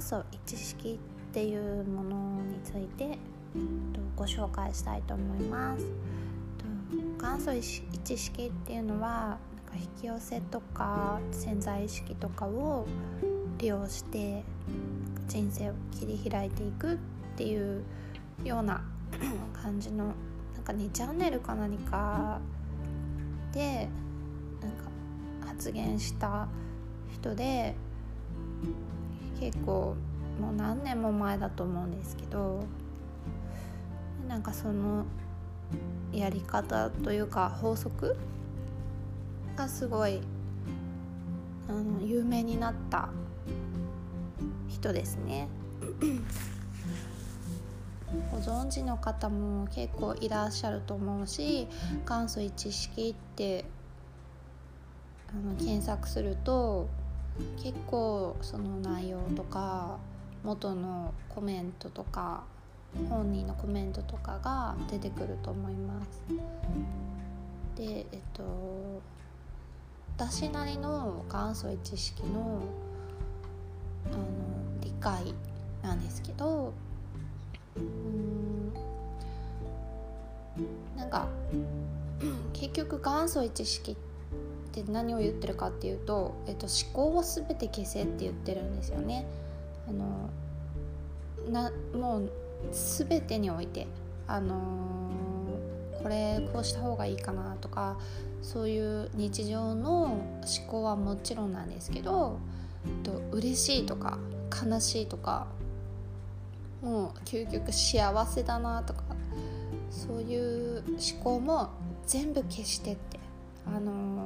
元祖一式っていうものについてご紹介したいと思います。元祖一式っていうのはなんか引き寄せとか潜在意識とかを利用して人生を切り開いていくっていうような 感じのなんか2チャンネルか何かでなんか発言した人で結構もう何年も前だと思うんですけどなんかそのやり方というか法則がすごいあの有名になった人ですね。ご存知の方も結構いらっしゃると思うし元祖一式ってあの検索すると結構その内容とか元のコメントとか本人のコメントとかが出てくると思います。でえっと私なりの元祖一式のあの理解なんですけどうんなんか結局元祖一式って何を言ってるかっていうと、えっと、思考を全て消せって言ってるんですよね。あのなもう全てにおいて、あのー、これこうした方がいいかなとかそういう日常の思考はもちろんなんですけどえっと嬉しいとか悲しいとかもう究極幸せだなとかそういう思考も全部消してってあの、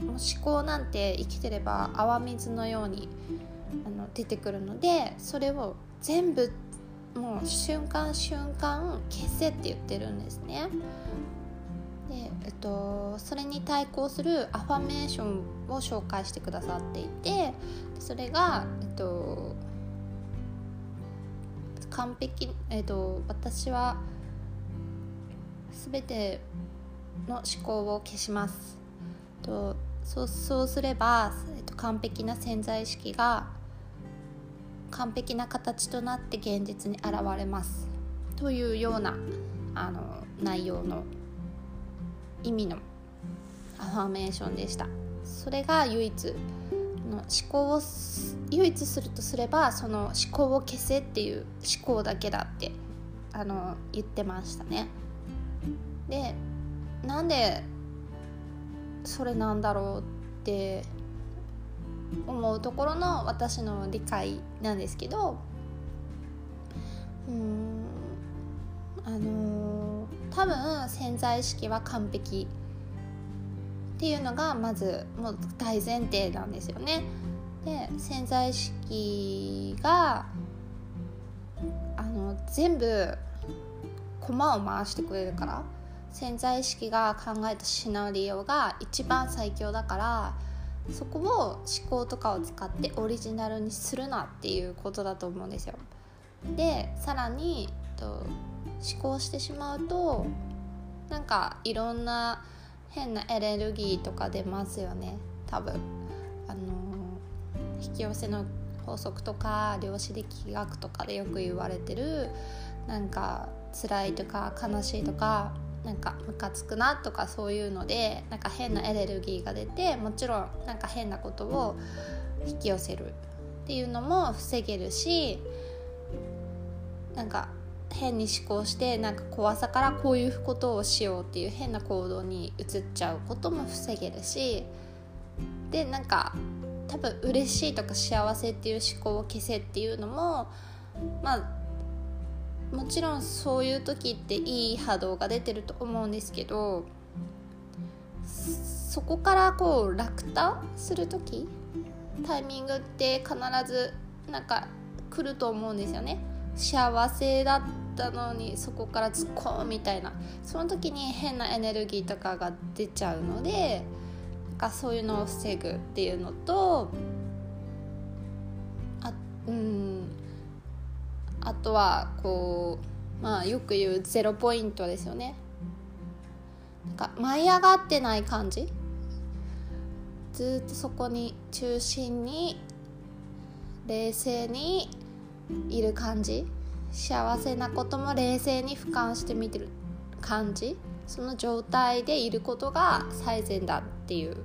思考なんて生きてれば泡水のようにあの出てくるのでそれを全部もう瞬間瞬間消せって言ってるんですね。でえっと、それに対抗するアファメーションを紹介してくださっていてそれが、えっと、完璧、えっと、私は全ての思考を消します。とそうそうすれば、えっと、完璧な潜在意識が完璧な形となって現実に現れます。というようなあの内容の意味のアファーメーションでした。それが唯一の思考を唯一するとすればその思考を消せっていう思考だけだってあの言ってましたね。でなんでそれなんだろうって思うところの私の理解なんですけどうんあのー、多分潜在意識は完璧っていうのがまずもう大前提なんですよね。で潜在意識があの全部駒を回してくれるから潜在意識が考えたシナリオが一番最強だからそこを思考とかを使ってオリジナルにするなっていうことだと思うんですよ。でさらにと思考してしまうとなんかいろんな変なエネルギーとか出ますよね多分。あの引き寄せの法則とか量子力学とかでよく言われてるなんか辛いとか悲しいとかなんかムカつくなとかそういうのでなんか変なエネルギーが出てもちろんなんか変なことを引き寄せるっていうのも防げるしなんか変に思考してなんか怖さからこういうことをしようっていう変な行動に移っちゃうことも防げるしでなんか多分嬉しいとか幸せっていう思考を消せっていうのもまあもちろんそういう時っていい波動が出てると思うんですけどそこからこう落胆する時タイミングって必ずなんか来ると思うんですよね。幸せだったのにそこから突っ込むみたいな。その時に変なエネルギーとかが出ちゃうのでなんかそういうのを防ぐっていうのとあうんあとはこうまあよく言うゼロポイントですよね。なんか舞い上がってない感じ？ずっとそこに中心に冷静にいる感じ？幸せなことも冷静に俯瞰して見てる感じ？その状態でいることが最善だっていう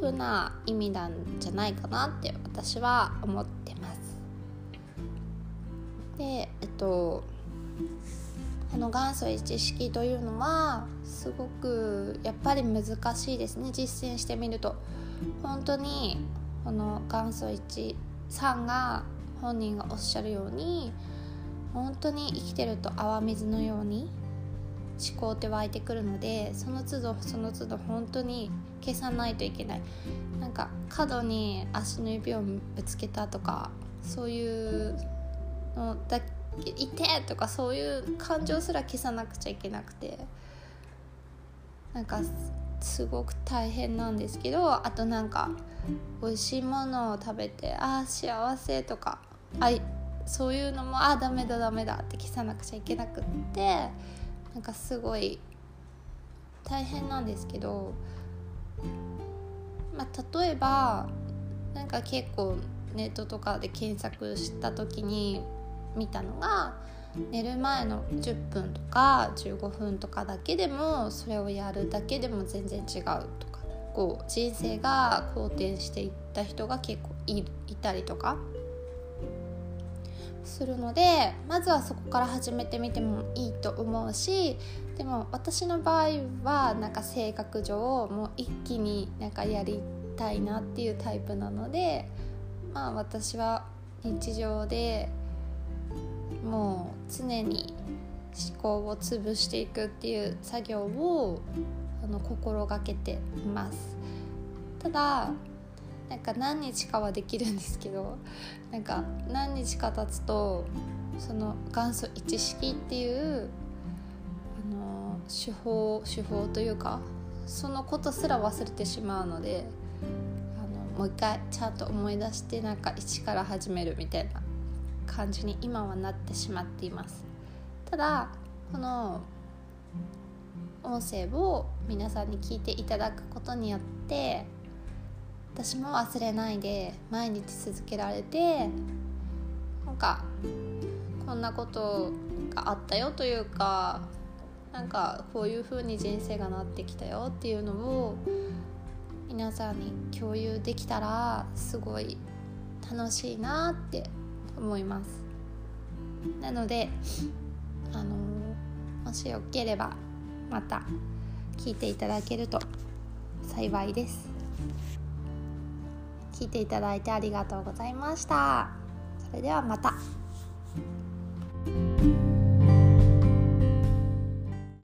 風な意味なんじゃないかなって私は思って。でえっとこの元祖一式というのはすごくやっぱり難しいですね。実践してみると。本当にこの元祖一さんが本人がおっしゃるように本当に生きてると泡水のように思考って湧いてくるのでその都度その都度本当に消さないといけない。なんか角に足の指をぶつけたとかそういうだいてとかそういう感情すら消さなくちゃいけなくてなんかすごく大変なんですけどあとなんか美味しいものを食べてああ幸せとかあそういうのもああダメだダメだって消さなくちゃいけなくってなんかすごい大変なんですけど、まあ、例えばなんか結構ネットとかで検索した時に見たのが寝る前の10分とか15分とかだけでもそれをやるだけでも全然違うとかこう人生が好転していった人が結構いたりとか。するのでまずはそこから始めてみてもいいと思うしでも私の場合はなんか性格上もう一気になんかやりたいなっていうタイプなのでまあ私は日常でもう常に思考を潰していくっていう作業をあの心がけています。ただなんか何日かはできるんですけど なんか何日か経つとその元祖一式っていうあの手法手法というかそのことすら忘れてしまうのであのもう一回ちゃんと思い出してなんか一から始めるみたいな感じに今はなってしまっています。ただこの音声を皆さんに聞いていただくことによって私も忘れないで毎日続けられてなんかこんなことがあったよというかなんかこういう風に人生がなってきたよっていうのを皆さんに共有できたらすごい楽しいなって思います。なのであのもしよければまた聞いていただけると幸いです。聞いていただいてありがとうございました。それではまた。